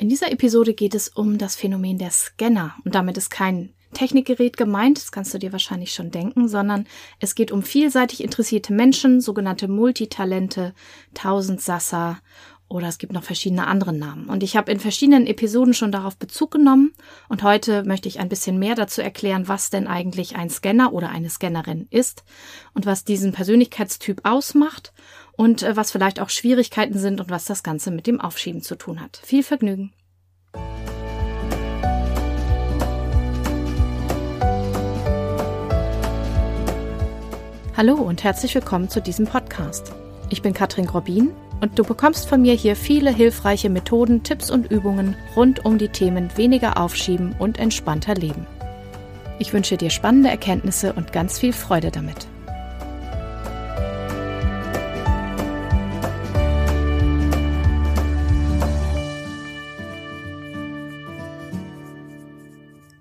In dieser Episode geht es um das Phänomen der Scanner. Und damit ist kein Technikgerät gemeint, das kannst du dir wahrscheinlich schon denken, sondern es geht um vielseitig interessierte Menschen, sogenannte Multitalente, Tausendsasser oder es gibt noch verschiedene andere Namen. Und ich habe in verschiedenen Episoden schon darauf Bezug genommen und heute möchte ich ein bisschen mehr dazu erklären, was denn eigentlich ein Scanner oder eine Scannerin ist und was diesen Persönlichkeitstyp ausmacht und äh, was vielleicht auch Schwierigkeiten sind und was das Ganze mit dem Aufschieben zu tun hat. Viel Vergnügen! Hallo und herzlich willkommen zu diesem Podcast. Ich bin Katrin Grobin und du bekommst von mir hier viele hilfreiche Methoden, Tipps und Übungen rund um die Themen weniger aufschieben und entspannter leben. Ich wünsche dir spannende Erkenntnisse und ganz viel Freude damit.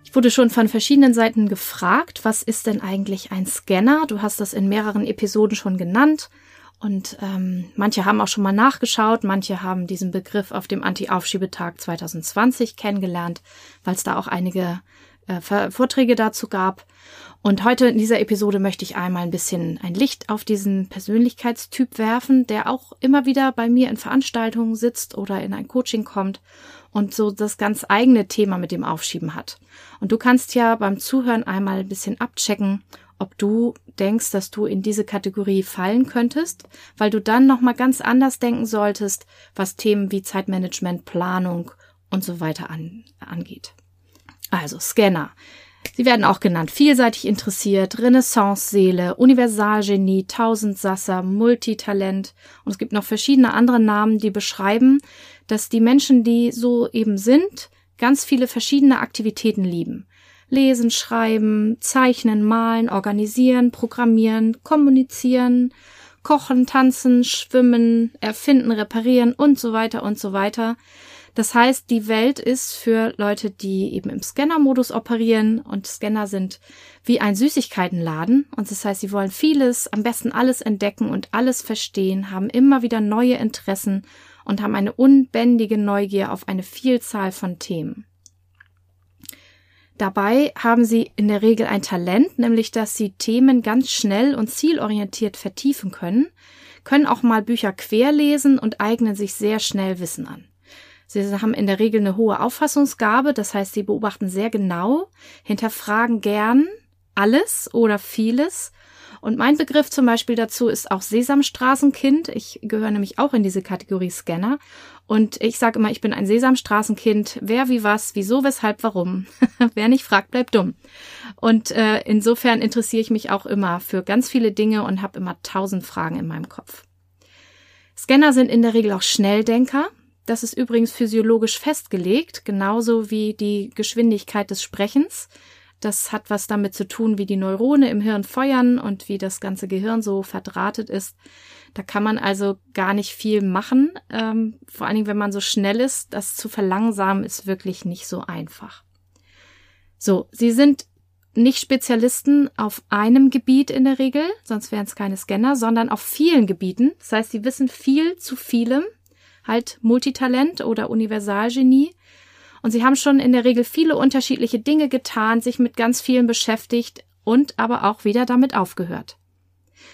Ich wurde schon von verschiedenen Seiten gefragt, was ist denn eigentlich ein Scanner? Du hast das in mehreren Episoden schon genannt. Und ähm, manche haben auch schon mal nachgeschaut, manche haben diesen Begriff auf dem Anti-Aufschiebetag 2020 kennengelernt, weil es da auch einige äh, Vorträge dazu gab. Und heute in dieser Episode möchte ich einmal ein bisschen ein Licht auf diesen Persönlichkeitstyp werfen, der auch immer wieder bei mir in Veranstaltungen sitzt oder in ein Coaching kommt und so das ganz eigene Thema mit dem Aufschieben hat. Und du kannst ja beim Zuhören einmal ein bisschen abchecken, ob du denkst, dass du in diese Kategorie fallen könntest, weil du dann nochmal ganz anders denken solltest, was Themen wie Zeitmanagement, Planung und so weiter an, angeht. Also Scanner. Sie werden auch genannt vielseitig interessiert, Renaissance-Seele, Universalgenie, Tausendsasser, Multitalent und es gibt noch verschiedene andere Namen, die beschreiben, dass die Menschen, die so eben sind, ganz viele verschiedene Aktivitäten lieben. Lesen, schreiben, zeichnen, malen, organisieren, programmieren, kommunizieren, kochen, tanzen, schwimmen, erfinden, reparieren und so weiter und so weiter. Das heißt, die Welt ist für Leute, die eben im Scanner-Modus operieren und Scanner sind wie ein Süßigkeitenladen. Und das heißt, sie wollen vieles, am besten alles entdecken und alles verstehen, haben immer wieder neue Interessen und haben eine unbändige Neugier auf eine Vielzahl von Themen. Dabei haben sie in der Regel ein Talent, nämlich dass sie Themen ganz schnell und zielorientiert vertiefen können, können auch mal Bücher querlesen und eignen sich sehr schnell Wissen an. Sie haben in der Regel eine hohe Auffassungsgabe, das heißt, sie beobachten sehr genau, hinterfragen gern alles oder vieles und mein Begriff zum Beispiel dazu ist auch Sesamstraßenkind. Ich gehöre nämlich auch in diese Kategorie Scanner. Und ich sage immer, ich bin ein Sesamstraßenkind. Wer, wie, was, wieso, weshalb, warum. Wer nicht fragt, bleibt dumm. Und äh, insofern interessiere ich mich auch immer für ganz viele Dinge und habe immer tausend Fragen in meinem Kopf. Scanner sind in der Regel auch Schnelldenker. Das ist übrigens physiologisch festgelegt, genauso wie die Geschwindigkeit des Sprechens. Das hat was damit zu tun, wie die Neurone im Hirn feuern und wie das ganze Gehirn so verdrahtet ist. Da kann man also gar nicht viel machen. Ähm, vor allen Dingen, wenn man so schnell ist, das zu verlangsamen ist wirklich nicht so einfach. So, Sie sind nicht Spezialisten auf einem Gebiet in der Regel, sonst wären es keine Scanner, sondern auf vielen Gebieten. Das heißt, Sie wissen viel zu vielem, halt Multitalent oder Universalgenie und sie haben schon in der Regel viele unterschiedliche Dinge getan, sich mit ganz vielen beschäftigt und aber auch wieder damit aufgehört.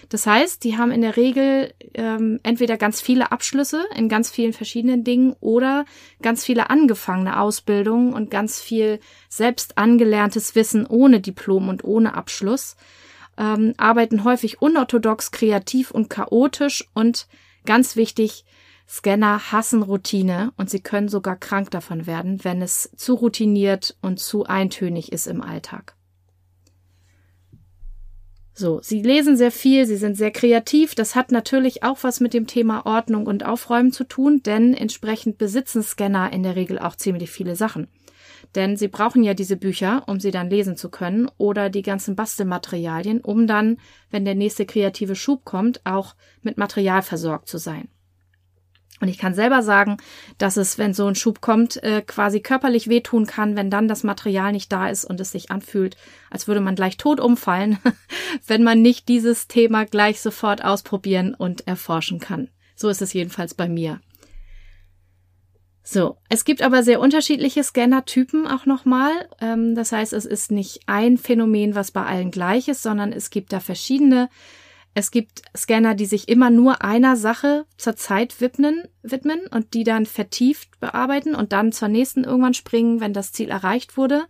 Das heißt, die haben in der Regel ähm, entweder ganz viele Abschlüsse in ganz vielen verschiedenen Dingen oder ganz viele angefangene Ausbildungen und ganz viel selbst angelerntes Wissen ohne Diplom und ohne Abschluss, ähm, arbeiten häufig unorthodox, kreativ und chaotisch und ganz wichtig, Scanner hassen Routine und sie können sogar krank davon werden, wenn es zu routiniert und zu eintönig ist im Alltag. So, sie lesen sehr viel, sie sind sehr kreativ. Das hat natürlich auch was mit dem Thema Ordnung und Aufräumen zu tun, denn entsprechend besitzen Scanner in der Regel auch ziemlich viele Sachen. Denn sie brauchen ja diese Bücher, um sie dann lesen zu können, oder die ganzen Bastelmaterialien, um dann, wenn der nächste kreative Schub kommt, auch mit Material versorgt zu sein. Und ich kann selber sagen, dass es, wenn so ein Schub kommt, äh, quasi körperlich wehtun kann, wenn dann das Material nicht da ist und es sich anfühlt, als würde man gleich tot umfallen, wenn man nicht dieses Thema gleich sofort ausprobieren und erforschen kann. So ist es jedenfalls bei mir. So, es gibt aber sehr unterschiedliche Scanner-Typen auch nochmal. Ähm, das heißt, es ist nicht ein Phänomen, was bei allen gleich ist, sondern es gibt da verschiedene. Es gibt Scanner, die sich immer nur einer Sache zur Zeit widmen, widmen und die dann vertieft bearbeiten und dann zur nächsten irgendwann springen, wenn das Ziel erreicht wurde.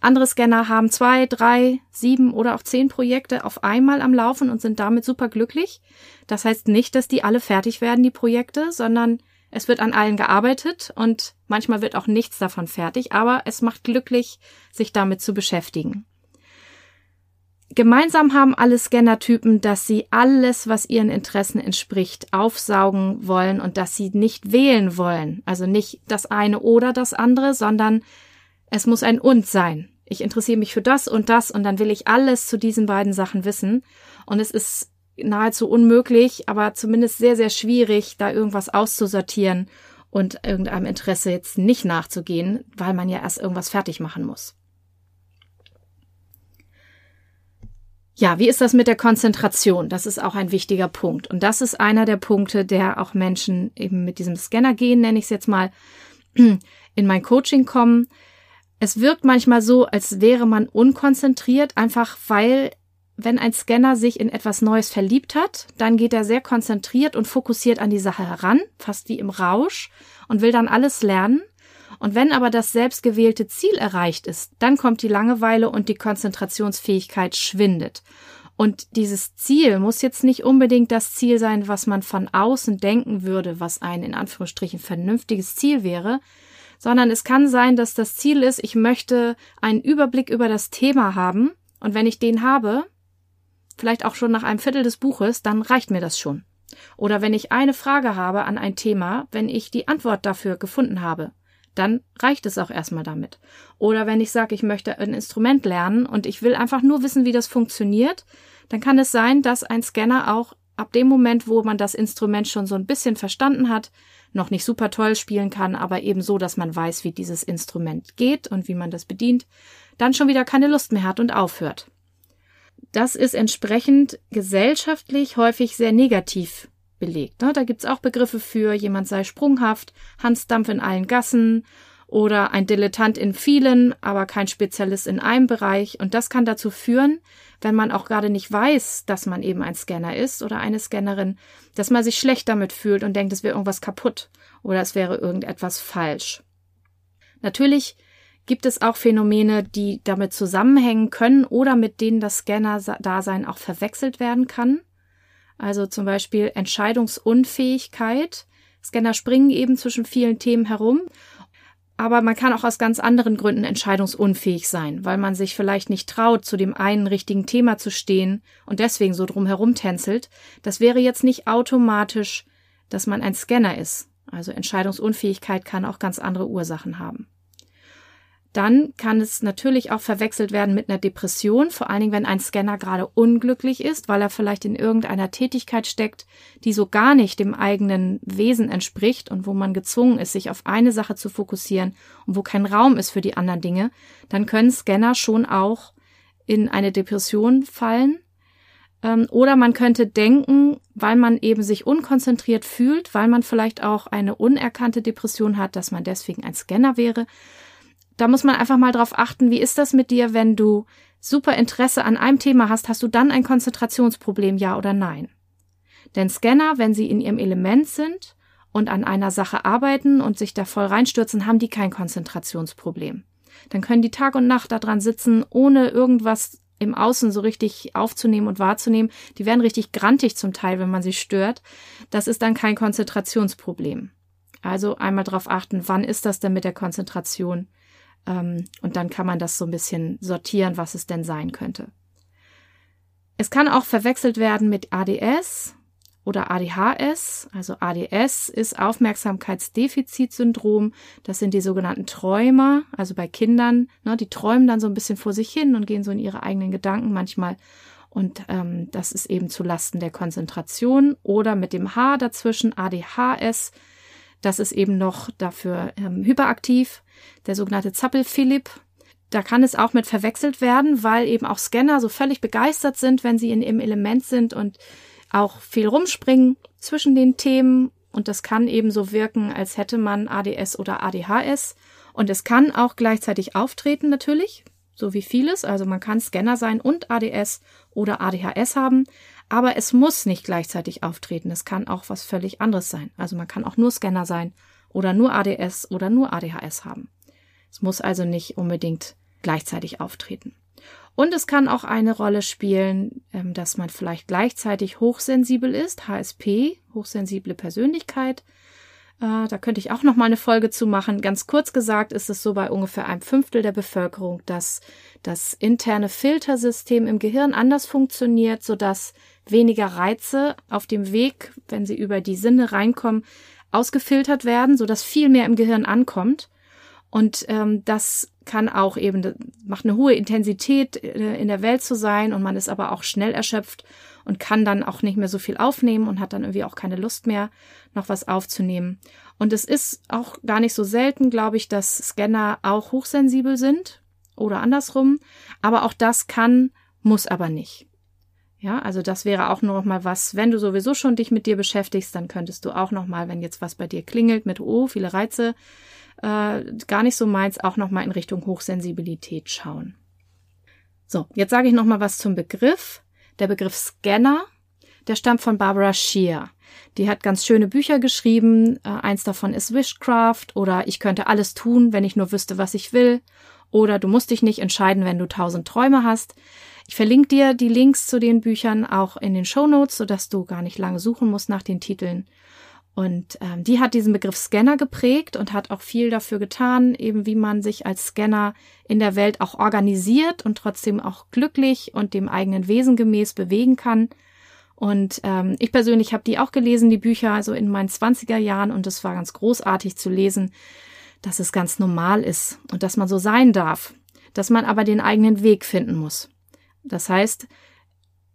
Andere Scanner haben zwei, drei, sieben oder auch zehn Projekte auf einmal am Laufen und sind damit super glücklich. Das heißt nicht, dass die alle fertig werden, die Projekte, sondern es wird an allen gearbeitet und manchmal wird auch nichts davon fertig, aber es macht glücklich, sich damit zu beschäftigen. Gemeinsam haben alle Scannertypen, dass sie alles, was ihren Interessen entspricht, aufsaugen wollen und dass sie nicht wählen wollen. Also nicht das eine oder das andere, sondern es muss ein und sein. Ich interessiere mich für das und das und dann will ich alles zu diesen beiden Sachen wissen. Und es ist nahezu unmöglich, aber zumindest sehr, sehr schwierig, da irgendwas auszusortieren und irgendeinem Interesse jetzt nicht nachzugehen, weil man ja erst irgendwas fertig machen muss. Ja, wie ist das mit der Konzentration? Das ist auch ein wichtiger Punkt. Und das ist einer der Punkte, der auch Menschen eben mit diesem Scanner gehen, nenne ich es jetzt mal, in mein Coaching kommen. Es wirkt manchmal so, als wäre man unkonzentriert, einfach weil wenn ein Scanner sich in etwas Neues verliebt hat, dann geht er sehr konzentriert und fokussiert an die Sache heran, fast wie im Rausch, und will dann alles lernen. Und wenn aber das selbstgewählte Ziel erreicht ist, dann kommt die Langeweile und die Konzentrationsfähigkeit schwindet. Und dieses Ziel muss jetzt nicht unbedingt das Ziel sein, was man von außen denken würde, was ein in Anführungsstrichen vernünftiges Ziel wäre, sondern es kann sein, dass das Ziel ist, ich möchte einen Überblick über das Thema haben, und wenn ich den habe, vielleicht auch schon nach einem Viertel des Buches, dann reicht mir das schon. Oder wenn ich eine Frage habe an ein Thema, wenn ich die Antwort dafür gefunden habe, dann reicht es auch erstmal damit. Oder wenn ich sage, ich möchte ein Instrument lernen und ich will einfach nur wissen, wie das funktioniert, dann kann es sein, dass ein Scanner auch ab dem Moment, wo man das Instrument schon so ein bisschen verstanden hat, noch nicht super toll spielen kann, aber eben so, dass man weiß, wie dieses Instrument geht und wie man das bedient, dann schon wieder keine Lust mehr hat und aufhört. Das ist entsprechend gesellschaftlich häufig sehr negativ belegt. Ne? Da gibt's auch Begriffe für, jemand sei sprunghaft, Hansdampf in allen Gassen oder ein Dilettant in vielen, aber kein Spezialist in einem Bereich. Und das kann dazu führen, wenn man auch gerade nicht weiß, dass man eben ein Scanner ist oder eine Scannerin, dass man sich schlecht damit fühlt und denkt, es wäre irgendwas kaputt oder es wäre irgendetwas falsch. Natürlich gibt es auch Phänomene, die damit zusammenhängen können oder mit denen das Scanner-Dasein auch verwechselt werden kann. Also zum Beispiel Entscheidungsunfähigkeit. Scanner springen eben zwischen vielen Themen herum. Aber man kann auch aus ganz anderen Gründen entscheidungsunfähig sein, weil man sich vielleicht nicht traut, zu dem einen richtigen Thema zu stehen und deswegen so drum herum tänzelt. Das wäre jetzt nicht automatisch, dass man ein Scanner ist. Also Entscheidungsunfähigkeit kann auch ganz andere Ursachen haben dann kann es natürlich auch verwechselt werden mit einer Depression, vor allen Dingen, wenn ein Scanner gerade unglücklich ist, weil er vielleicht in irgendeiner Tätigkeit steckt, die so gar nicht dem eigenen Wesen entspricht und wo man gezwungen ist, sich auf eine Sache zu fokussieren und wo kein Raum ist für die anderen Dinge, dann können Scanner schon auch in eine Depression fallen. Ähm, oder man könnte denken, weil man eben sich unkonzentriert fühlt, weil man vielleicht auch eine unerkannte Depression hat, dass man deswegen ein Scanner wäre da muss man einfach mal drauf achten, wie ist das mit dir, wenn du super Interesse an einem Thema hast, hast du dann ein Konzentrationsproblem, ja oder nein? Denn Scanner, wenn sie in ihrem Element sind und an einer Sache arbeiten und sich da voll reinstürzen, haben die kein Konzentrationsproblem. Dann können die Tag und Nacht daran sitzen, ohne irgendwas im Außen so richtig aufzunehmen und wahrzunehmen. Die werden richtig grantig zum Teil, wenn man sie stört. Das ist dann kein Konzentrationsproblem. Also einmal darauf achten, wann ist das denn mit der Konzentration? Ähm, und dann kann man das so ein bisschen sortieren, was es denn sein könnte. Es kann auch verwechselt werden mit ADS oder ADHS. Also ADS ist Aufmerksamkeitsdefizitsyndrom. Das sind die sogenannten Träumer, also bei Kindern. Ne, die träumen dann so ein bisschen vor sich hin und gehen so in ihre eigenen Gedanken manchmal. Und ähm, das ist eben zu Lasten der Konzentration. Oder mit dem H dazwischen ADHS das ist eben noch dafür ähm, hyperaktiv, der sogenannte Zappel-Philipp. Da kann es auch mit verwechselt werden, weil eben auch Scanner so völlig begeistert sind, wenn sie in ihrem Element sind und auch viel rumspringen zwischen den Themen und das kann eben so wirken, als hätte man ADS oder ADHS. Und es kann auch gleichzeitig auftreten natürlich, so wie vieles. Also man kann Scanner sein und ADS oder ADHS haben, aber es muss nicht gleichzeitig auftreten. Es kann auch was völlig anderes sein. Also man kann auch nur Scanner sein oder nur ADS oder nur ADHS haben. Es muss also nicht unbedingt gleichzeitig auftreten. Und es kann auch eine Rolle spielen, ähm, dass man vielleicht gleichzeitig hochsensibel ist, HSP, hochsensible Persönlichkeit. Äh, da könnte ich auch noch mal eine Folge zu machen. Ganz kurz gesagt ist es so bei ungefähr einem Fünftel der Bevölkerung, dass das interne Filtersystem im Gehirn anders funktioniert, sodass weniger Reize auf dem Weg, wenn sie über die Sinne reinkommen, ausgefiltert werden, sodass viel mehr im Gehirn ankommt. Und ähm, das kann auch eben, macht eine hohe Intensität äh, in der Welt zu sein und man ist aber auch schnell erschöpft und kann dann auch nicht mehr so viel aufnehmen und hat dann irgendwie auch keine Lust mehr, noch was aufzunehmen. Und es ist auch gar nicht so selten, glaube ich, dass Scanner auch hochsensibel sind oder andersrum. Aber auch das kann, muss aber nicht. Ja, also das wäre auch nur noch mal was, wenn du sowieso schon dich mit dir beschäftigst, dann könntest du auch noch mal, wenn jetzt was bei dir klingelt mit oh, viele Reize, äh, gar nicht so meins, auch noch mal in Richtung Hochsensibilität schauen. So, jetzt sage ich noch mal was zum Begriff. Der Begriff Scanner, der stammt von Barbara Shear. Die hat ganz schöne Bücher geschrieben. Äh, eins davon ist Wishcraft oder Ich könnte alles tun, wenn ich nur wüsste, was ich will. Oder du musst dich nicht entscheiden, wenn du tausend Träume hast. Ich verlinke dir die Links zu den Büchern auch in den Show Notes, sodass du gar nicht lange suchen musst nach den Titeln. Und ähm, die hat diesen Begriff Scanner geprägt und hat auch viel dafür getan, eben wie man sich als Scanner in der Welt auch organisiert und trotzdem auch glücklich und dem eigenen Wesen gemäß bewegen kann. Und ähm, ich persönlich habe die auch gelesen, die Bücher, also in meinen zwanziger Jahren, und es war ganz großartig zu lesen, dass es ganz normal ist und dass man so sein darf, dass man aber den eigenen Weg finden muss. Das heißt,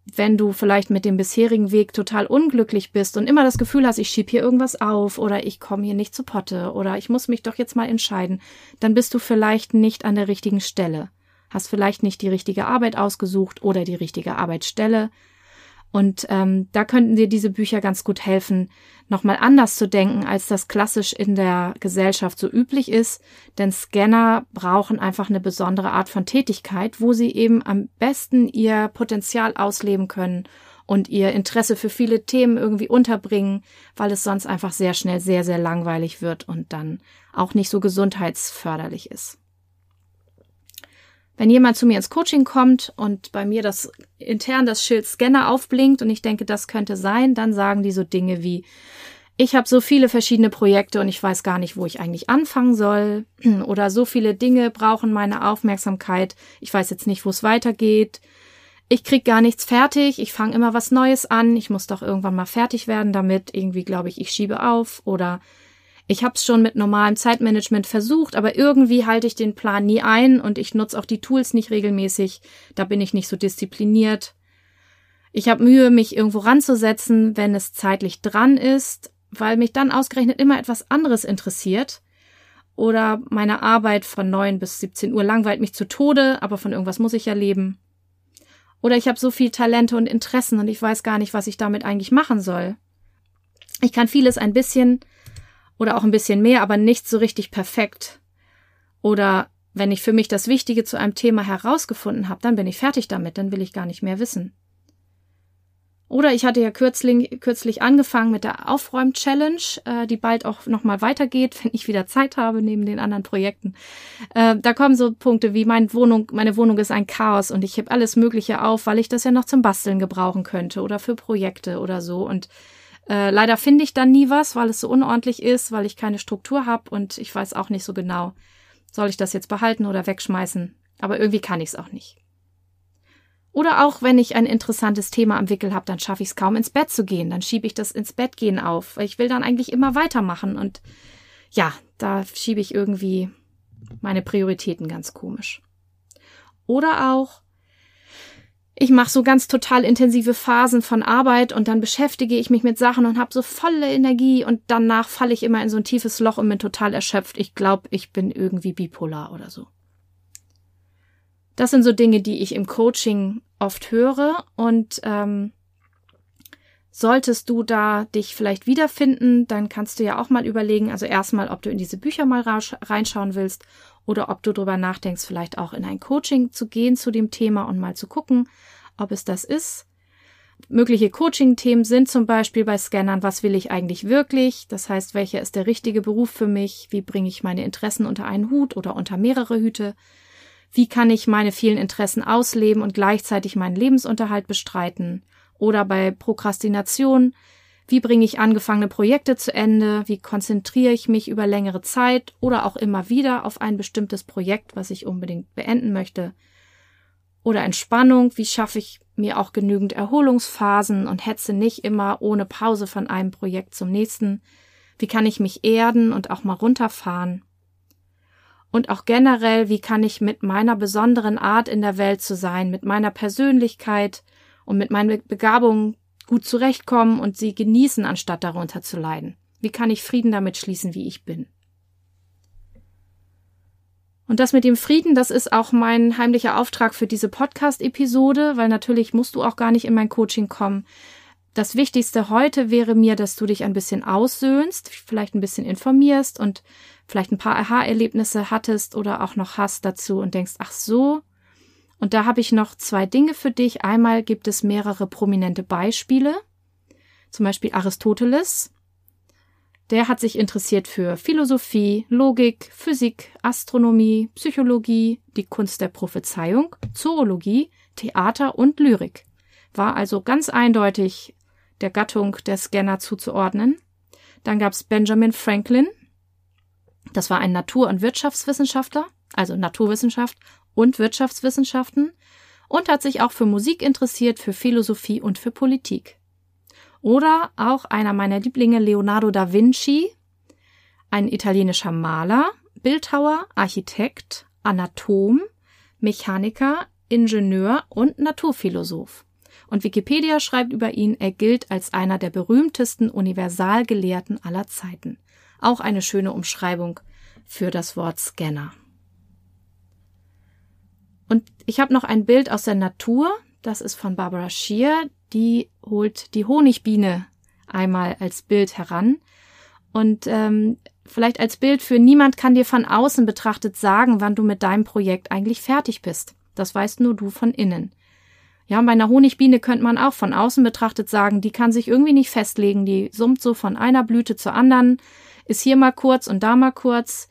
wenn du vielleicht mit dem bisherigen Weg total unglücklich bist und immer das Gefühl hast, ich schieb hier irgendwas auf oder ich komme hier nicht zu Potte oder ich muss mich doch jetzt mal entscheiden, dann bist du vielleicht nicht an der richtigen Stelle, hast vielleicht nicht die richtige Arbeit ausgesucht oder die richtige Arbeitsstelle, und ähm, da könnten dir diese Bücher ganz gut helfen, nochmal anders zu denken, als das klassisch in der Gesellschaft so üblich ist. Denn Scanner brauchen einfach eine besondere Art von Tätigkeit, wo sie eben am besten ihr Potenzial ausleben können und ihr Interesse für viele Themen irgendwie unterbringen, weil es sonst einfach sehr schnell sehr, sehr langweilig wird und dann auch nicht so gesundheitsförderlich ist. Wenn jemand zu mir ins Coaching kommt und bei mir das intern das Schild Scanner aufblinkt und ich denke, das könnte sein, dann sagen die so Dinge wie, ich habe so viele verschiedene Projekte und ich weiß gar nicht, wo ich eigentlich anfangen soll. Oder so viele Dinge brauchen meine Aufmerksamkeit. Ich weiß jetzt nicht, wo es weitergeht. Ich krieg gar nichts fertig. Ich fange immer was Neues an. Ich muss doch irgendwann mal fertig werden damit. Irgendwie glaube ich, ich schiebe auf. Oder ich habe es schon mit normalem Zeitmanagement versucht, aber irgendwie halte ich den Plan nie ein und ich nutze auch die Tools nicht regelmäßig. Da bin ich nicht so diszipliniert. Ich habe Mühe, mich irgendwo ranzusetzen, wenn es zeitlich dran ist, weil mich dann ausgerechnet immer etwas anderes interessiert. Oder meine Arbeit von 9 bis 17 Uhr langweilt mich zu Tode, aber von irgendwas muss ich ja leben. Oder ich habe so viel Talente und Interessen und ich weiß gar nicht, was ich damit eigentlich machen soll. Ich kann vieles ein bisschen, oder auch ein bisschen mehr, aber nicht so richtig perfekt. Oder wenn ich für mich das Wichtige zu einem Thema herausgefunden habe, dann bin ich fertig damit, dann will ich gar nicht mehr wissen. Oder ich hatte ja kürzlich, kürzlich angefangen mit der Aufräum-Challenge, äh, die bald auch nochmal weitergeht, wenn ich wieder Zeit habe neben den anderen Projekten. Äh, da kommen so Punkte wie meine Wohnung, meine Wohnung ist ein Chaos und ich heb alles Mögliche auf, weil ich das ja noch zum Basteln gebrauchen könnte oder für Projekte oder so. Und äh, leider finde ich dann nie was, weil es so unordentlich ist, weil ich keine Struktur habe und ich weiß auch nicht so genau, soll ich das jetzt behalten oder wegschmeißen. Aber irgendwie kann ich es auch nicht. Oder auch, wenn ich ein interessantes Thema am Wickel habe, dann schaffe ich es kaum ins Bett zu gehen. Dann schiebe ich das ins Bett gehen auf, weil ich will dann eigentlich immer weitermachen. Und ja, da schiebe ich irgendwie meine Prioritäten ganz komisch. Oder auch, ich mache so ganz total intensive Phasen von Arbeit und dann beschäftige ich mich mit Sachen und habe so volle Energie und danach falle ich immer in so ein tiefes Loch und bin total erschöpft. Ich glaube, ich bin irgendwie bipolar oder so. Das sind so Dinge, die ich im Coaching oft höre und ähm, Solltest du da dich vielleicht wiederfinden, dann kannst du ja auch mal überlegen, also erstmal, ob du in diese Bücher mal reinschauen willst oder ob du darüber nachdenkst, vielleicht auch in ein Coaching zu gehen zu dem Thema und mal zu gucken, ob es das ist. Mögliche Coaching-Themen sind zum Beispiel bei Scannern, was will ich eigentlich wirklich? Das heißt, welcher ist der richtige Beruf für mich? Wie bringe ich meine Interessen unter einen Hut oder unter mehrere Hüte? Wie kann ich meine vielen Interessen ausleben und gleichzeitig meinen Lebensunterhalt bestreiten? Oder bei Prokrastination, wie bringe ich angefangene Projekte zu Ende? Wie konzentriere ich mich über längere Zeit oder auch immer wieder auf ein bestimmtes Projekt, was ich unbedingt beenden möchte? Oder Entspannung, wie schaffe ich mir auch genügend Erholungsphasen und hetze nicht immer ohne Pause von einem Projekt zum nächsten? Wie kann ich mich erden und auch mal runterfahren? Und auch generell, wie kann ich mit meiner besonderen Art in der Welt zu sein, mit meiner Persönlichkeit und mit meinen Begabungen gut zurechtkommen und sie genießen, anstatt darunter zu leiden? Wie kann ich Frieden damit schließen, wie ich bin? Und das mit dem Frieden, das ist auch mein heimlicher Auftrag für diese Podcast-Episode, weil natürlich musst du auch gar nicht in mein Coaching kommen. Das Wichtigste heute wäre mir, dass du dich ein bisschen aussöhnst, vielleicht ein bisschen informierst und vielleicht ein paar Aha-Erlebnisse hattest oder auch noch hast dazu und denkst, ach so. Und da habe ich noch zwei Dinge für dich. Einmal gibt es mehrere prominente Beispiele, zum Beispiel Aristoteles, der hat sich interessiert für Philosophie, Logik, Physik, Astronomie, Psychologie, die Kunst der Prophezeiung, Zoologie, Theater und Lyrik. War also ganz eindeutig der Gattung der Scanner zuzuordnen. Dann gab's Benjamin Franklin. Das war ein Natur- und Wirtschaftswissenschaftler, also Naturwissenschaft und Wirtschaftswissenschaften und hat sich auch für Musik interessiert, für Philosophie und für Politik. Oder auch einer meiner Lieblinge, Leonardo da Vinci, ein italienischer Maler, Bildhauer, Architekt, Anatom, Mechaniker, Ingenieur und Naturphilosoph. Und Wikipedia schreibt über ihn, er gilt als einer der berühmtesten Universalgelehrten aller Zeiten. Auch eine schöne Umschreibung für das Wort Scanner. Und ich habe noch ein Bild aus der Natur, das ist von Barbara Shear, die holt die Honigbiene einmal als Bild heran. Und ähm, vielleicht als Bild für niemand kann dir von außen betrachtet sagen, wann du mit deinem Projekt eigentlich fertig bist. Das weißt nur du von innen. Ja, bei einer Honigbiene könnte man auch von außen betrachtet sagen, die kann sich irgendwie nicht festlegen, die summt so von einer Blüte zur anderen, ist hier mal kurz und da mal kurz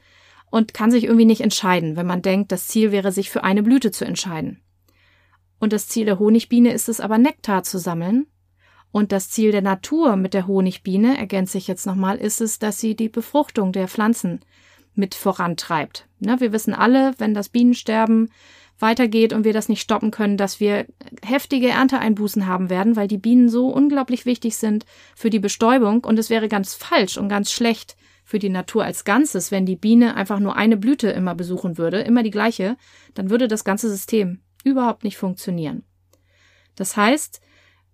und kann sich irgendwie nicht entscheiden, wenn man denkt, das Ziel wäre, sich für eine Blüte zu entscheiden. Und das Ziel der Honigbiene ist es aber, Nektar zu sammeln. Und das Ziel der Natur mit der Honigbiene, ergänze ich jetzt nochmal, ist es, dass sie die Befruchtung der Pflanzen mit vorantreibt. Ne, wir wissen alle, wenn das Bienensterben weitergeht und wir das nicht stoppen können, dass wir heftige Ernteeinbußen haben werden, weil die Bienen so unglaublich wichtig sind für die Bestäubung und es wäre ganz falsch und ganz schlecht für die Natur als Ganzes, wenn die Biene einfach nur eine Blüte immer besuchen würde, immer die gleiche, dann würde das ganze System überhaupt nicht funktionieren. Das heißt,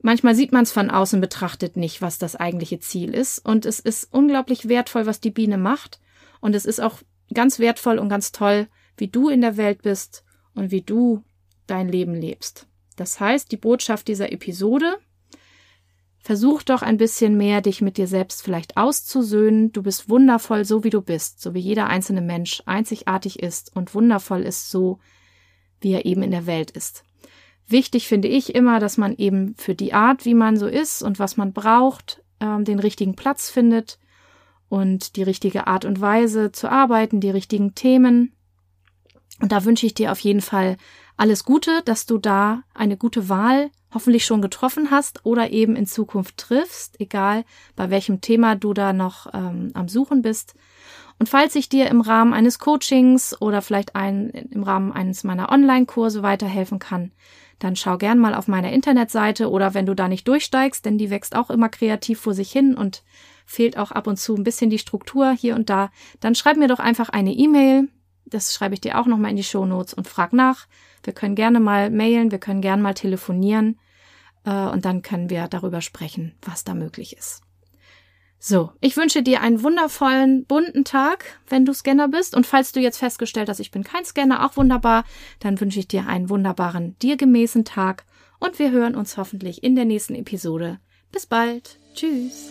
manchmal sieht man es von außen betrachtet nicht, was das eigentliche Ziel ist. Und es ist unglaublich wertvoll, was die Biene macht. Und es ist auch ganz wertvoll und ganz toll, wie du in der Welt bist und wie du dein Leben lebst. Das heißt, die Botschaft dieser Episode, versuch doch ein bisschen mehr, dich mit dir selbst vielleicht auszusöhnen. Du bist wundervoll, so wie du bist, so wie jeder einzelne Mensch einzigartig ist und wundervoll ist, so wie er eben in der Welt ist. Wichtig finde ich immer, dass man eben für die Art, wie man so ist und was man braucht, ähm, den richtigen Platz findet und die richtige Art und Weise zu arbeiten, die richtigen Themen. Und da wünsche ich dir auf jeden Fall alles Gute, dass du da eine gute Wahl hoffentlich schon getroffen hast oder eben in Zukunft triffst, egal bei welchem Thema du da noch ähm, am Suchen bist. Und falls ich dir im Rahmen eines Coachings oder vielleicht ein, im Rahmen eines meiner Online-Kurse weiterhelfen kann, dann schau gern mal auf meiner Internetseite oder wenn du da nicht durchsteigst, denn die wächst auch immer kreativ vor sich hin und fehlt auch ab und zu ein bisschen die Struktur hier und da, dann schreib mir doch einfach eine E-Mail. Das schreibe ich dir auch nochmal in die Show Notes und frag nach. Wir können gerne mal mailen, wir können gerne mal telefonieren äh, und dann können wir darüber sprechen, was da möglich ist. So, ich wünsche dir einen wundervollen, bunten Tag, wenn du Scanner bist. Und falls du jetzt festgestellt hast, ich bin kein Scanner, auch wunderbar, dann wünsche ich dir einen wunderbaren, dir gemäßen Tag. Und wir hören uns hoffentlich in der nächsten Episode Bis bald. Tschüss.